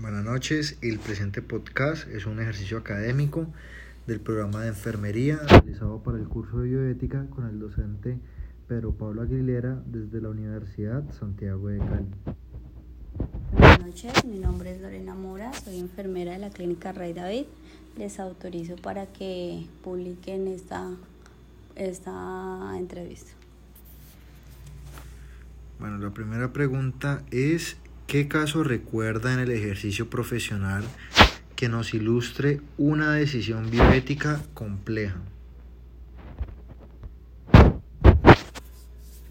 Buenas noches. El presente podcast es un ejercicio académico del programa de enfermería realizado para el curso de bioética con el docente Pedro Pablo Aguilera desde la Universidad Santiago de Cali. Buenas noches, mi nombre es Lorena Mora, soy enfermera de la clínica Rey David. Les autorizo para que publiquen esta, esta entrevista. Bueno, la primera pregunta es ¿Qué caso recuerda en el ejercicio profesional que nos ilustre una decisión bioética compleja?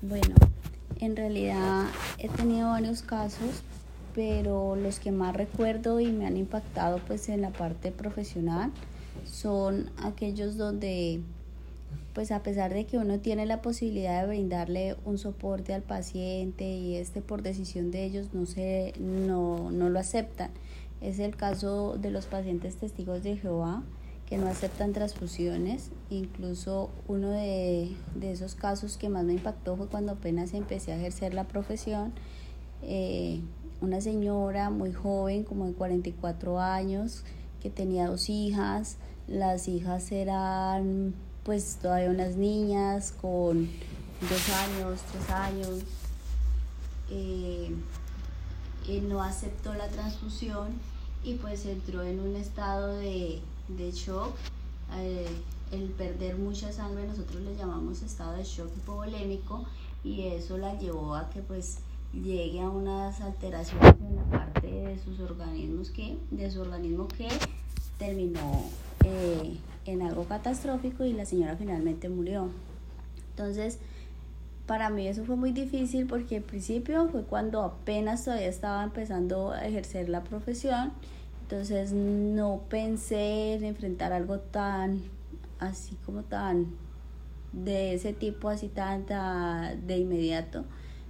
Bueno, en realidad he tenido varios casos, pero los que más recuerdo y me han impactado pues en la parte profesional son aquellos donde pues a pesar de que uno tiene la posibilidad de brindarle un soporte al paciente y este por decisión de ellos no se no, no lo aceptan. Es el caso de los pacientes testigos de Jehová que no aceptan transfusiones. Incluso uno de, de esos casos que más me impactó fue cuando apenas empecé a ejercer la profesión. Eh, una señora muy joven, como de 44 años, que tenía dos hijas. Las hijas eran pues todavía unas niñas con dos años, tres años. Eh, él no aceptó la transfusión y pues entró en un estado de, shock. Eh, el perder mucha sangre nosotros le llamamos estado de shock hipovolémico y eso la llevó a que pues llegue a unas alteraciones en la parte de sus organismos que, de su organismo que terminó eh, en algo catastrófico y la señora finalmente murió. Entonces, para mí eso fue muy difícil porque al principio fue cuando apenas todavía estaba empezando a ejercer la profesión, entonces no pensé en enfrentar algo tan así como tan de ese tipo así tan, de inmediato.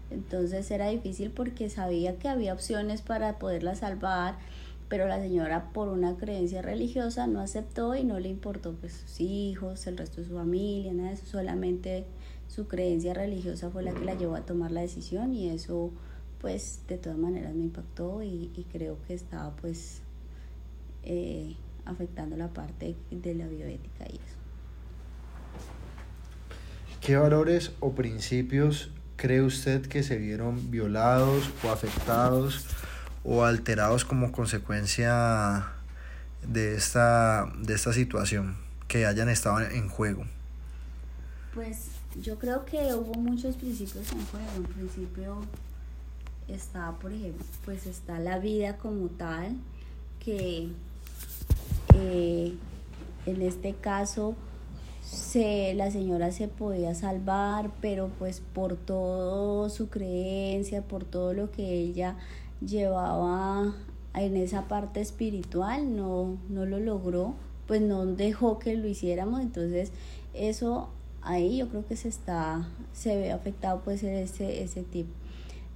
Entonces era difícil porque sabía que había opciones para poderla salvar, pero la señora por una creencia religiosa no aceptó y no le importó pues sus hijos, el resto de su familia, nada de eso, solamente su creencia religiosa fue la que la llevó a tomar la decisión y eso pues de todas maneras me impactó y, creo que estaba pues eh, afectando la parte de la bioética y eso. ¿Qué valores o principios cree usted que se vieron violados o afectados o alterados como consecuencia de esta, de esta situación que hayan estado en juego? Pues yo creo que hubo muchos principios en juego. En principio está, por ejemplo, pues está la vida como tal, que eh, en este caso se, la señora se podía salvar, pero pues por toda su creencia, por todo lo que ella llevaba en esa parte espiritual, no, no lo logró, pues no dejó que lo hiciéramos, entonces eso ahí yo creo que se está, se ve afectado pues ese, ese tipo.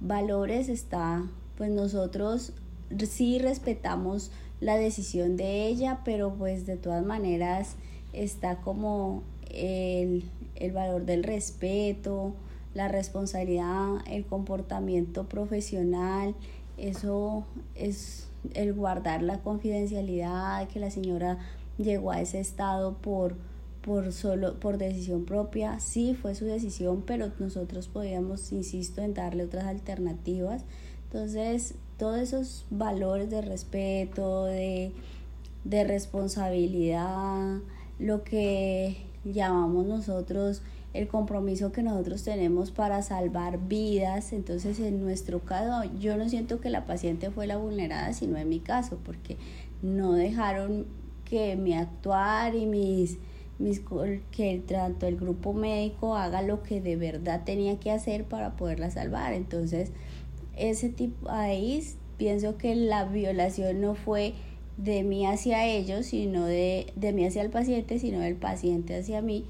Valores está, pues nosotros sí respetamos la decisión de ella, pero pues de todas maneras está como el, el valor del respeto, la responsabilidad, el comportamiento profesional, eso es el guardar la confidencialidad, que la señora llegó a ese estado por, por solo por decisión propia, sí fue su decisión, pero nosotros podíamos, insisto, en darle otras alternativas. Entonces, todos esos valores de respeto, de, de responsabilidad, lo que llamamos nosotros el compromiso que nosotros tenemos para salvar vidas. Entonces, en nuestro caso, yo no siento que la paciente fue la vulnerada, sino en mi caso, porque no dejaron que mi actuar y mis, mis que tanto el grupo médico haga lo que de verdad tenía que hacer para poderla salvar. Entonces, ese tipo ahí pienso que la violación no fue de mí hacia ellos, sino de, de mí hacia el paciente, sino del paciente hacia mí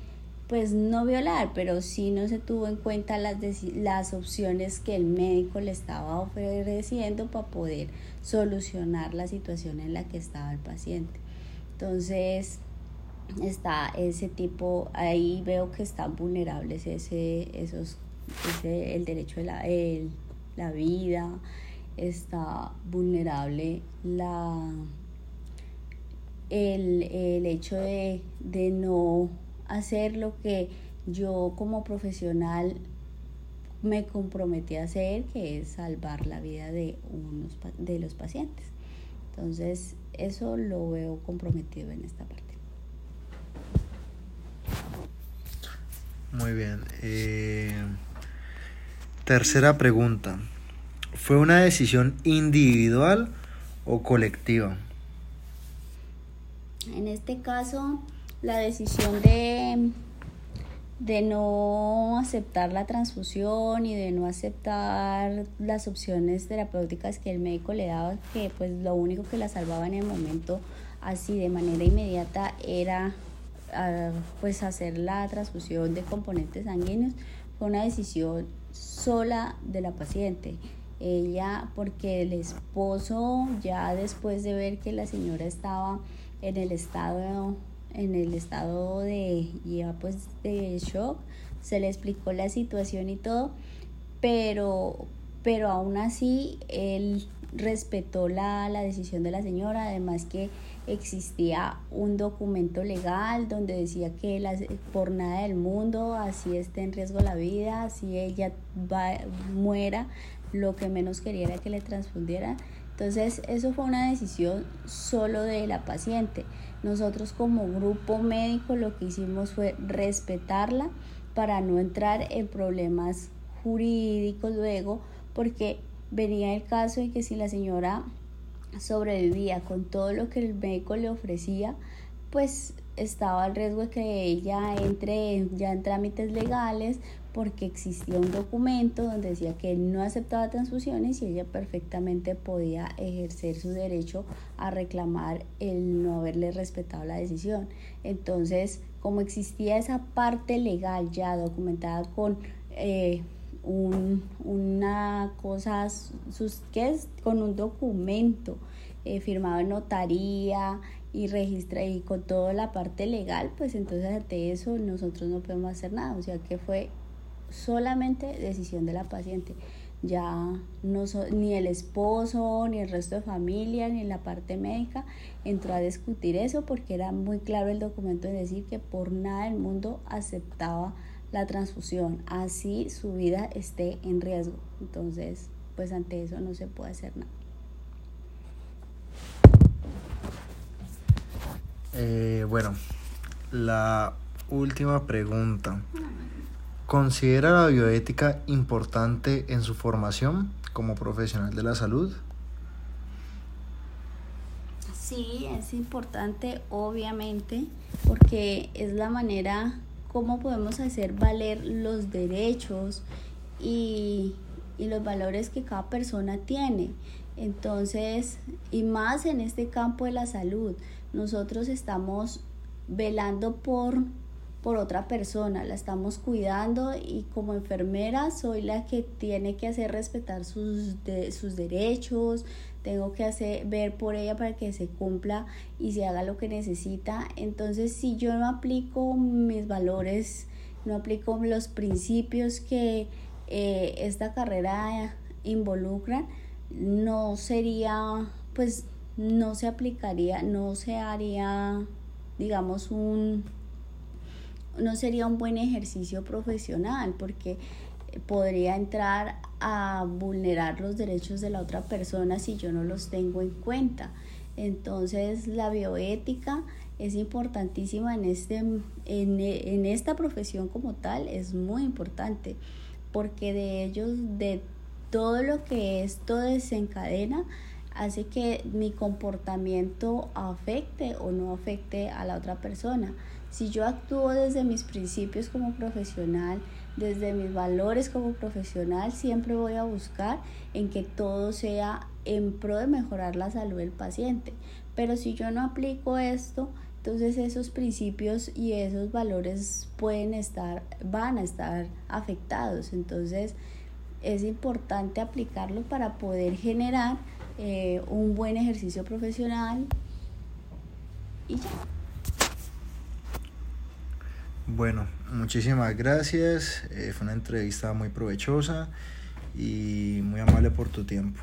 pues no violar, pero sí no se tuvo en cuenta las, las opciones que el médico le estaba ofreciendo para poder solucionar la situación en la que estaba el paciente. Entonces, está ese tipo, ahí veo que están vulnerables ese, esos, ese, el derecho de la, el, la vida, está vulnerable la, el, el hecho de, de no hacer lo que yo como profesional me comprometí a hacer, que es salvar la vida de, unos, de los pacientes. Entonces, eso lo veo comprometido en esta parte. Muy bien. Eh, tercera pregunta. ¿Fue una decisión individual o colectiva? En este caso, la decisión de de no aceptar la transfusión y de no aceptar las opciones terapéuticas que el médico le daba, que pues lo único que la salvaba en el momento así de manera inmediata era ah, pues hacer la transfusión de componentes sanguíneos, fue una decisión sola de la paciente. Ella, porque el esposo ya después de ver que la señora estaba en el estado en el estado de ya pues de shock, se le explicó la situación y todo, pero, pero aún así él respetó la, la decisión de la señora, además que existía un documento legal donde decía que la, por nada del mundo, así esté en riesgo la vida, si ella va, muera, lo que menos quería era que le transfundieran. Entonces, eso fue una decisión solo de la paciente. Nosotros como grupo médico lo que hicimos fue respetarla para no entrar en problemas jurídicos luego, porque venía el caso de que si la señora sobrevivía con todo lo que el médico le ofrecía, pues estaba al riesgo de que ella entre ya en trámites legales porque existía un documento donde decía que no aceptaba transfusiones y ella perfectamente podía ejercer su derecho a reclamar el no haberle respetado la decisión. Entonces, como existía esa parte legal ya documentada con eh, un, una cosa, sus, ¿qué es? Con un documento eh, firmado en notaría y registra y con toda la parte legal, pues entonces ante eso nosotros no podemos hacer nada, o sea que fue solamente decisión de la paciente. Ya no ni el esposo, ni el resto de familia, ni la parte médica entró a discutir eso porque era muy claro el documento en decir que por nada del mundo aceptaba la transfusión, así su vida esté en riesgo. Entonces, pues ante eso no se puede hacer nada. Eh, bueno, la última pregunta. ¿Considera la bioética importante en su formación como profesional de la salud? Sí, es importante, obviamente, porque es la manera como podemos hacer valer los derechos y, y los valores que cada persona tiene. Entonces, y más en este campo de la salud, nosotros estamos velando por por otra persona, la estamos cuidando y como enfermera soy la que tiene que hacer respetar sus, de, sus derechos, tengo que hacer ver por ella para que se cumpla y se haga lo que necesita. Entonces, si yo no aplico mis valores, no aplico los principios que eh, esta carrera involucra, no sería, pues no se aplicaría, no se haría, digamos, un no sería un buen ejercicio profesional porque podría entrar a vulnerar los derechos de la otra persona si yo no los tengo en cuenta. Entonces la bioética es importantísima en, este, en, en esta profesión como tal, es muy importante porque de ellos, de todo lo que esto desencadena, hace que mi comportamiento afecte o no afecte a la otra persona. Si yo actúo desde mis principios como profesional, desde mis valores como profesional, siempre voy a buscar en que todo sea en pro de mejorar la salud del paciente. Pero si yo no aplico esto, entonces esos principios y esos valores pueden estar, van a estar afectados. Entonces es importante aplicarlo para poder generar eh, un buen ejercicio profesional y ya. Bueno, muchísimas gracias. Eh, fue una entrevista muy provechosa y muy amable por tu tiempo.